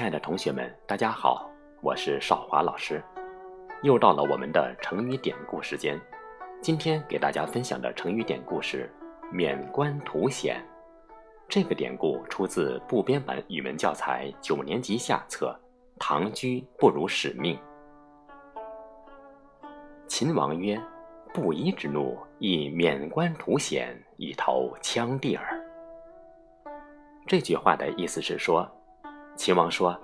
亲爱的同学们，大家好，我是少华老师。又到了我们的成语典故时间，今天给大家分享的成语典故是“免官图显”。这个典故出自部编版语文教材九年级下册《唐居不辱使命》。秦王曰：“布衣之怒，亦免官图显，以投羌地耳。”这句话的意思是说。秦王说：“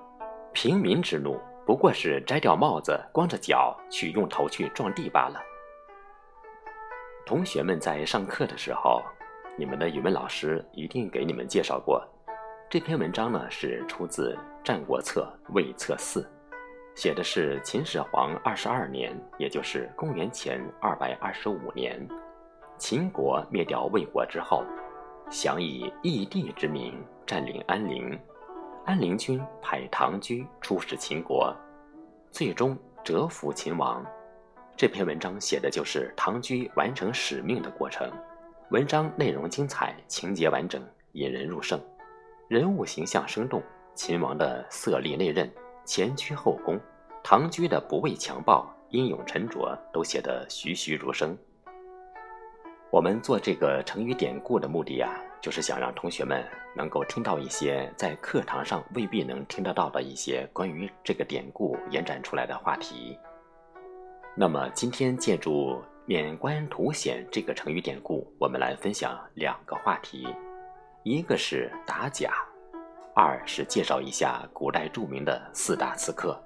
平民之怒不过是摘掉帽子，光着脚去用头去撞地罢了。”同学们在上课的时候，你们的语文老师一定给你们介绍过。这篇文章呢是出自《战国策·魏策四》，写的是秦始皇二十二年，也就是公元前二百二十五年，秦国灭掉魏国之后，想以义帝之名占领安陵。安陵君派唐雎出使秦国，最终折服秦王。这篇文章写的就是唐雎完成使命的过程。文章内容精彩，情节完整，引人入胜，人物形象生动。秦王的色厉内荏、前屈后恭，唐雎的不畏强暴、英勇沉着，都写得栩栩如生。我们做这个成语典故的目的呀。就是想让同学们能够听到一些在课堂上未必能听得到的一些关于这个典故延展出来的话题。那么今天借助“免官图显”这个成语典故，我们来分享两个话题，一个是打假，二是介绍一下古代著名的四大刺客。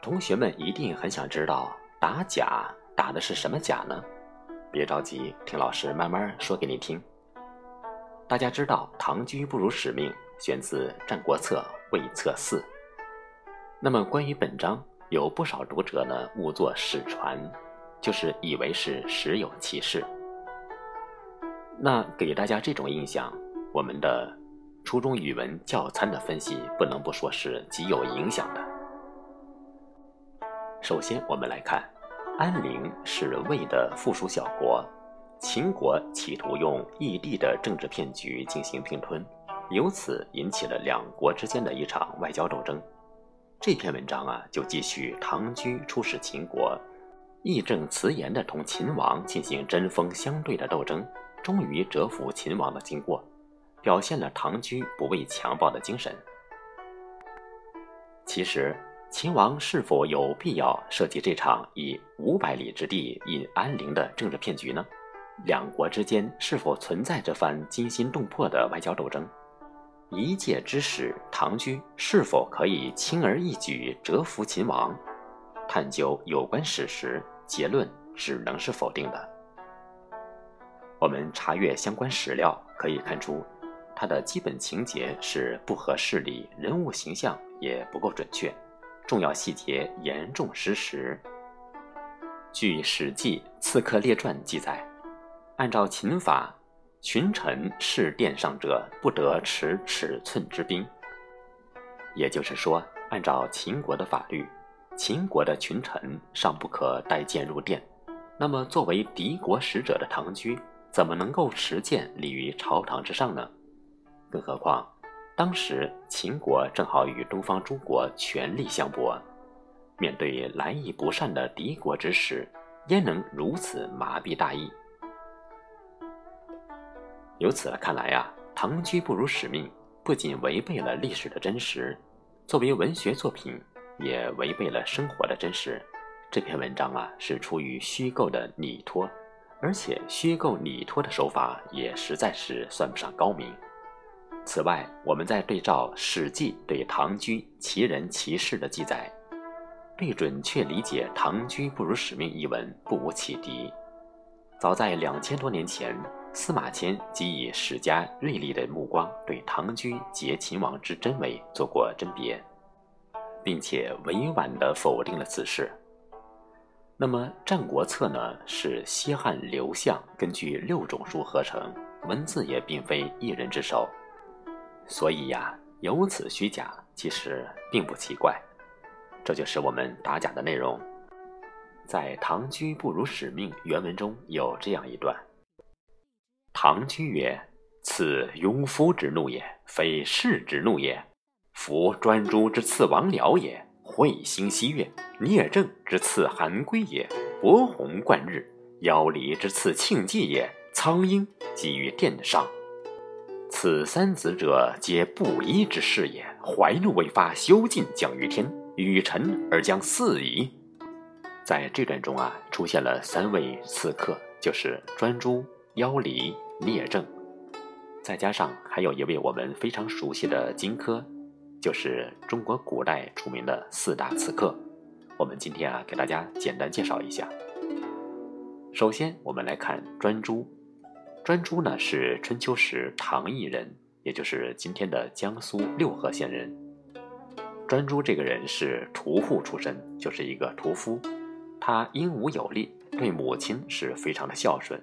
同学们一定很想知道打假打的是什么假呢？别着急，听老师慢慢说给你听。大家知道“唐雎不辱使命”选自《战国策·魏策四》。那么关于本章，有不少读者呢误作史传，就是以为是实有其事。那给大家这种印象，我们的初中语文教参的分析不能不说是极有影响的。首先，我们来看，安陵是魏的附属小国。秦国企图用异地的政治骗局进行并吞，由此引起了两国之间的一场外交斗争。这篇文章啊，就继续唐雎出使秦国，义正辞严地同秦王进行针锋相对的斗争，终于折服秦王的经过，表现了唐雎不畏强暴的精神。其实，秦王是否有必要设计这场以五百里之地引安陵的政治骗局呢？两国之间是否存在这番惊心动魄的外交斗争？一介之使唐雎是否可以轻而易举折服秦王？探究有关史实，结论只能是否定的。我们查阅相关史料可以看出，它的基本情节是不合事理，人物形象也不够准确，重要细节严重失实。据《史记·刺客列传》记载。按照秦法，群臣侍殿上者不得持尺寸之兵。也就是说，按照秦国的法律，秦国的群臣尚不可带剑入殿。那么，作为敌国使者的唐雎，怎么能够持剑立于朝堂之上呢？更何况，当时秦国正好与东方诸国权力相搏，面对来意不善的敌国之使，焉能如此麻痹大意？由此看来呀，唐雎不辱使命，不仅违背了历史的真实，作为文学作品，也违背了生活的真实。这篇文章啊，是出于虚构的拟托，而且虚构拟托的手法也实在是算不上高明。此外，我们在对照《史记》对唐雎其人其事的记载，对准确理解“唐雎不辱使命”一文不无启迪。早在两千多年前。司马迁即以史家锐利的目光对唐雎劫秦王之真伪做过甄别，并且委婉地否定了此事。那么《战国策》呢，是西汉刘向根据六种书合成，文字也并非一人之手，所以呀，有此虚假，其实并不奇怪。这就是我们打假的内容。在《唐雎不辱使命》原文中有这样一段。唐雎曰：“此庸夫之怒也，非士之怒也。夫专诸之刺王僚也，彗星西月；聂政之刺韩归也，伯鸿贯日；妖离之刺庆忌也，苍鹰集于殿上。此三子者，皆布衣之士也。怀怒未发，休尽降于天，与臣而将四矣。在这段中啊，出现了三位刺客，就是专诸、妖离、聂政，再加上还有一位我们非常熟悉的荆轲，就是中国古代出名的四大刺客。我们今天啊，给大家简单介绍一下。首先，我们来看专诸。专诸呢是春秋时唐邑人，也就是今天的江苏六合县人。专诸这个人是屠户出身，就是一个屠夫。他英武有力，对母亲是非常的孝顺。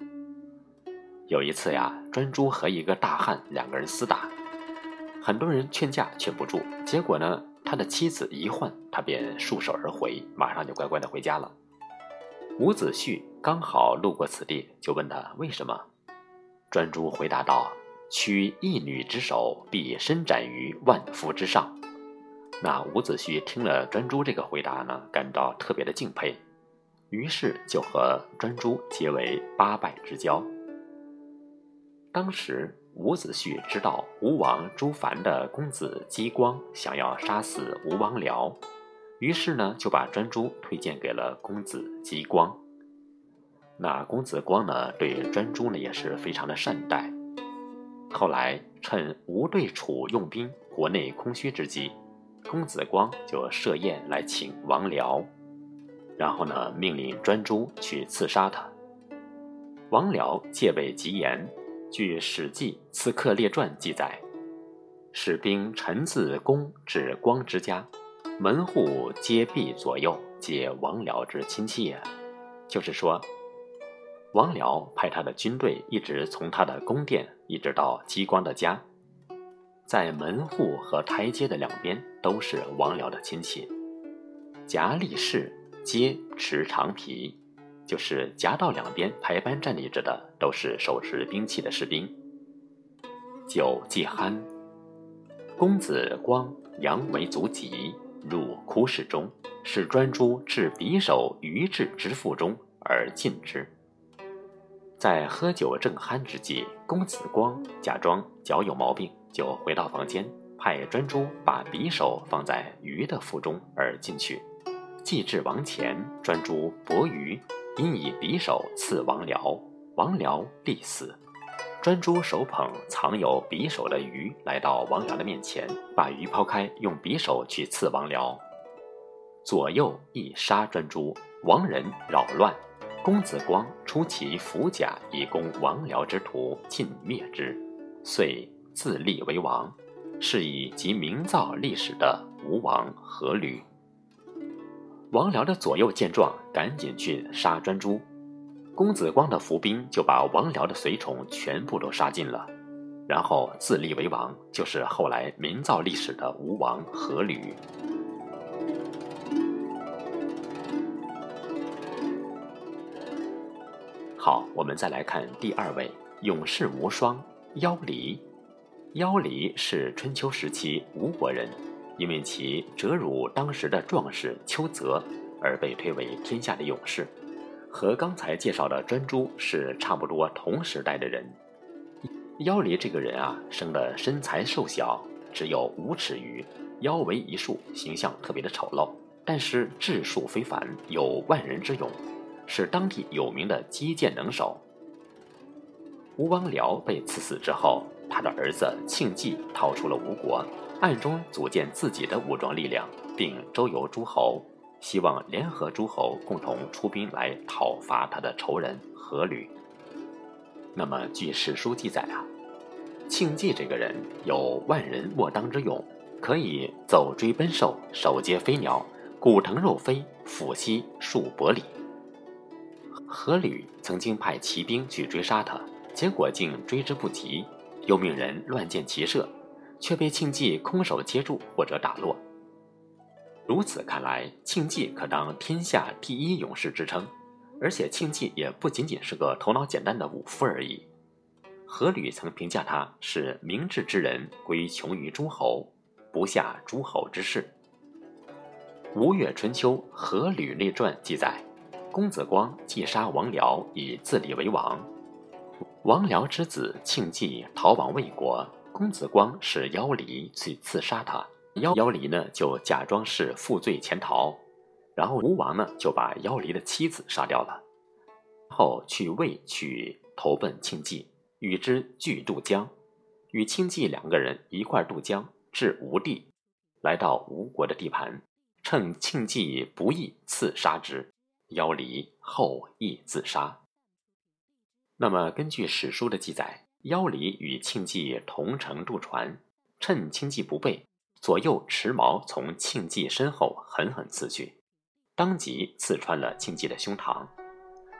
有一次呀，专诸和一个大汉两个人厮打，很多人劝架劝不住，结果呢，他的妻子一唤，他便束手而回，马上就乖乖的回家了。伍子胥刚好路过此地，就问他为什么。专诸回答道：“取一女之手，必伸展于万夫之上。”那伍子胥听了专诸这个回答呢，感到特别的敬佩，于是就和专诸结为八拜之交。当时伍子胥知道吴王朱凡的公子姬光想要杀死吴王僚，于是呢就把专诸推荐给了公子姬光。那公子光呢，对专诸呢也是非常的善待。后来趁吴对楚用兵，国内空虚之际，公子光就设宴来请王僚，然后呢命令专诸去刺杀他。王僚戒备极严，据《史记·刺客列传》记载，使兵陈自宫至光之家，门户皆闭左右，皆王僚之亲戚也。就是说。王僚派他的军队一直从他的宫殿一直到姬光的家，在门户和台阶的两边都是王僚的亲戚。夹立士皆持长皮，就是夹道两边排班站立着的都是手持兵器的士兵。酒既酣，公子光扬为足疾入窟室中，使专诸置匕首于至之腹中而进之。在喝酒正酣之际，公子光假装脚有毛病，就回到房间，派专诸把匕首放在鱼的腹中而进去。既至王前，专诸搏鱼，因以匕首刺王僚，王僚立死。专诸手捧藏有匕首的鱼，来到王僚的面前，把鱼抛开，用匕首去刺王僚，左右亦杀专诸，王人扰乱。公子光出其服甲以攻王僚之徒，尽灭之，遂自立为王，是以即名造历史的吴王阖闾。王僚的左右见状，赶紧去杀专诸，公子光的伏兵就把王僚的随从全部都杀尽了，然后自立为王，就是后来名噪历史的吴王阖闾。好，我们再来看第二位勇士无双妖离。妖离是春秋时期吴国人，因为其折辱当时的壮士邱泽而被推为天下的勇士，和刚才介绍的专诸是差不多同时代的人。妖离这个人啊，生的身材瘦小，只有五尺余，腰围一束，形象特别的丑陋，但是智术非凡，有万人之勇。是当地有名的击剑能手。吴王僚被赐死之后，他的儿子庆忌逃出了吴国，暗中组建自己的武装力量，并周游诸侯，希望联合诸侯共同出兵来讨伐他的仇人阖闾。那么，据史书记载啊，庆忌这个人有万人莫当之勇，可以走追奔兽，手接飞鸟，骨腾肉飞，俯膝数百里。阖闾曾经派骑兵去追杀他，结果竟追之不及，又命人乱箭齐射，却被庆忌空手接住或者打落。如此看来，庆忌可当天下第一勇士之称，而且庆忌也不仅仅是个头脑简单的武夫而已。阖闾曾评价他是明智之人，归穷于诸侯，不下诸侯之事。《吴越春秋·阖闾列传》记载，公子光既杀王僚，以自立为王。王僚之子庆忌逃往魏国，公子光使妖离去刺杀他。妖妖离呢，就假装是负罪潜逃，然后吴王呢就把妖离的妻子杀掉了，后去魏去投奔庆忌，与之俱渡江，与庆忌两个人一块渡江至吴地，来到吴国的地盘。趁庆忌不意，刺杀之，妖离后亦自杀。那么，根据史书的记载，妖离与庆忌同乘渡船，趁庆忌不备，左右持矛从庆忌身后狠狠刺去，当即刺穿了庆忌的胸膛。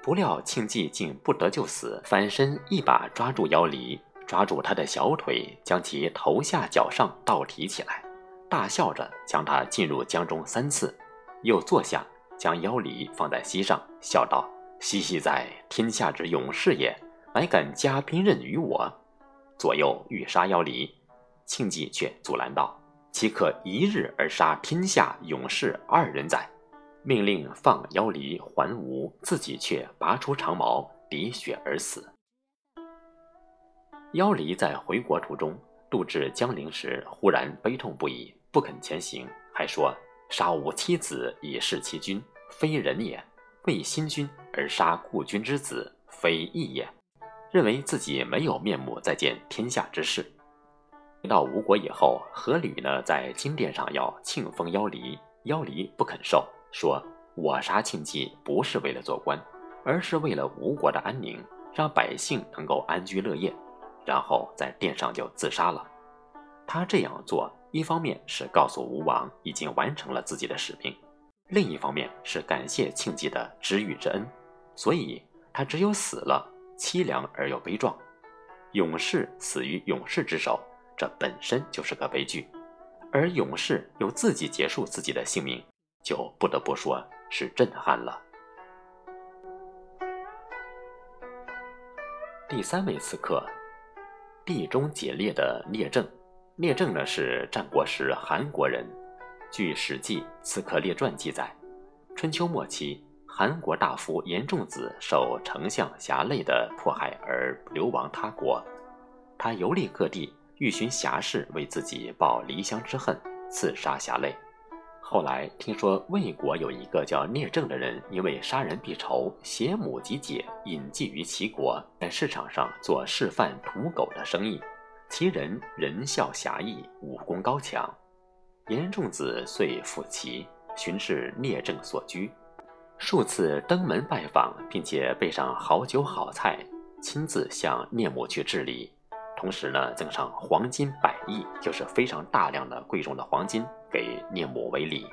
不料庆忌竟不得救死，反身一把抓住妖离，抓住他的小腿，将其头下脚上倒提起来。大笑着将他进入江中三次，又坐下，将妖离放在膝上，笑道：“西西在天下之勇士也，乃敢加兵刃于我。”左右欲杀妖离，庆忌却阻拦道：“岂可一日而杀天下勇士二人哉？”命令放妖离还吴，自己却拔出长矛，滴血而死。妖离在回国途中，渡至江陵时，忽然悲痛不已。不肯前行，还说杀吾妻子以示其君，非人也；为新君而杀故君之子，非义也。认为自己没有面目再见天下之事。到吴国以后，阖闾呢在金殿上要庆封妖离，妖离不肯受，说我杀庆忌不是为了做官，而是为了吴国的安宁，让百姓能够安居乐业。然后在殿上就自杀了。他这样做。一方面是告诉吴王已经完成了自己的使命，另一方面是感谢庆忌的知遇之恩，所以他只有死了，凄凉而又悲壮。勇士死于勇士之手，这本身就是个悲剧，而勇士又自己结束自己的性命，就不得不说是震撼了。第三位刺客，地中解列的聂政。聂政呢是战国时韩国人，据《史记·刺客列传》记载，春秋末期，韩国大夫严仲子受丞相侠累的迫害而流亡他国，他游历各地，欲寻侠士为自己报离乡之恨，刺杀侠累。后来听说魏国有一个叫聂政的人，因为杀人必仇，携母及姐隐迹于齐国，在市场上做示范屠狗的生意。其人仁孝侠义，武功高强。严仲子遂赴齐，巡视聂政所居，数次登门拜访，并且备上好酒好菜，亲自向聂母去致礼。同时呢，赠上黄金百亿，就是非常大量的贵重的黄金给聂母为礼。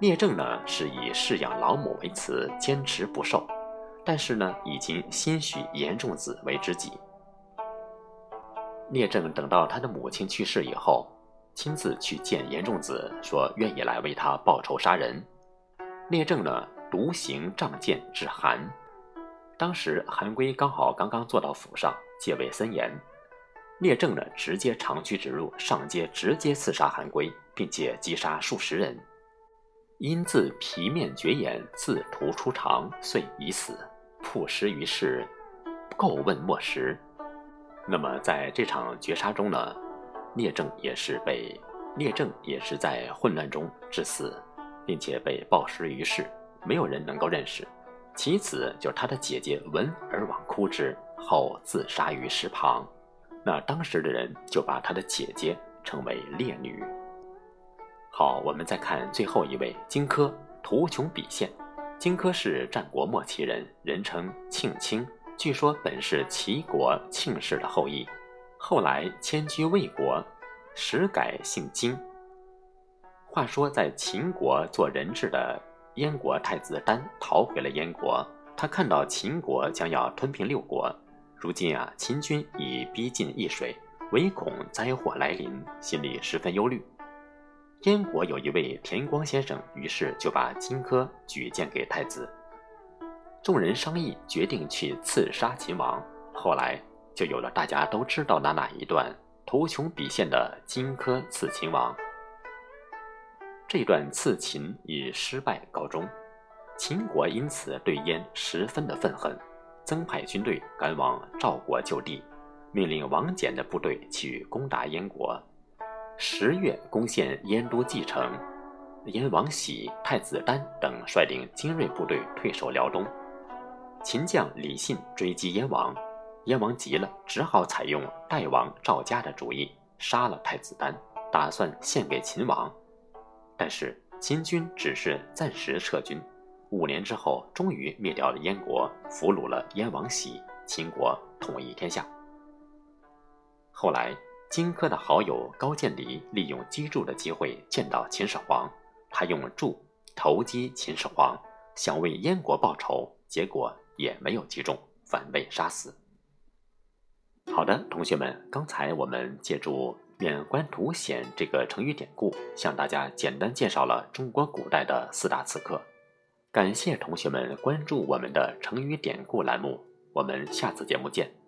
聂政呢是以侍养老母为辞，坚持不受，但是呢，已经心许严仲子为知己。聂政等到他的母亲去世以后，亲自去见严仲子，说愿意来为他报仇杀人。聂政呢，独行仗剑至韩。当时韩归刚好刚刚坐到府上，戒备森严。聂政呢，直接长驱直入，上街直接刺杀韩归，并且击杀数十人。因自皮面绝眼，自屠出肠，遂已死，曝尸于市，叩问莫识。那么在这场绝杀中呢，聂政也是被聂政也是在混乱中致死，并且被暴尸于市，没有人能够认识。其次就是他的姐姐闻而往哭之后自杀于石旁，那当时的人就把他的姐姐称为烈女。好，我们再看最后一位荆轲，图穷匕见。荆轲是战国末期人，人称庆卿。据说本是齐国庆氏的后裔，后来迁居魏国，时改姓荆。话说在秦国做人质的燕国太子丹逃回了燕国，他看到秦国将要吞并六国，如今啊秦军已逼近易水，唯恐灾祸来临，心里十分忧虑。燕国有一位田光先生，于是就把荆轲举荐给太子。众人商议，决定去刺杀秦王。后来就有了大家都知道的那一段图穷匕见的荆轲刺秦王。这段刺秦以失败告终，秦国因此对燕十分的愤恨，增派军队赶往赵国就地，命令王翦的部队去攻打燕国。十月攻陷燕都蓟城，燕王喜、太子丹等率领精锐部队退守辽东。秦将李信追击燕王，燕王急了，只好采用代王赵家的主意，杀了太子丹，打算献给秦王。但是秦军只是暂时撤军，五年之后，终于灭掉了燕国，俘虏了燕王喜，秦国统一天下。后来。荆轲的好友高渐离利用击筑的机会见到秦始皇，他用筑投击秦始皇，想为燕国报仇，结果也没有击中，反被杀死。好的，同学们，刚才我们借助“免官图显”这个成语典故，向大家简单介绍了中国古代的四大刺客。感谢同学们关注我们的成语典故栏目，我们下次节目见。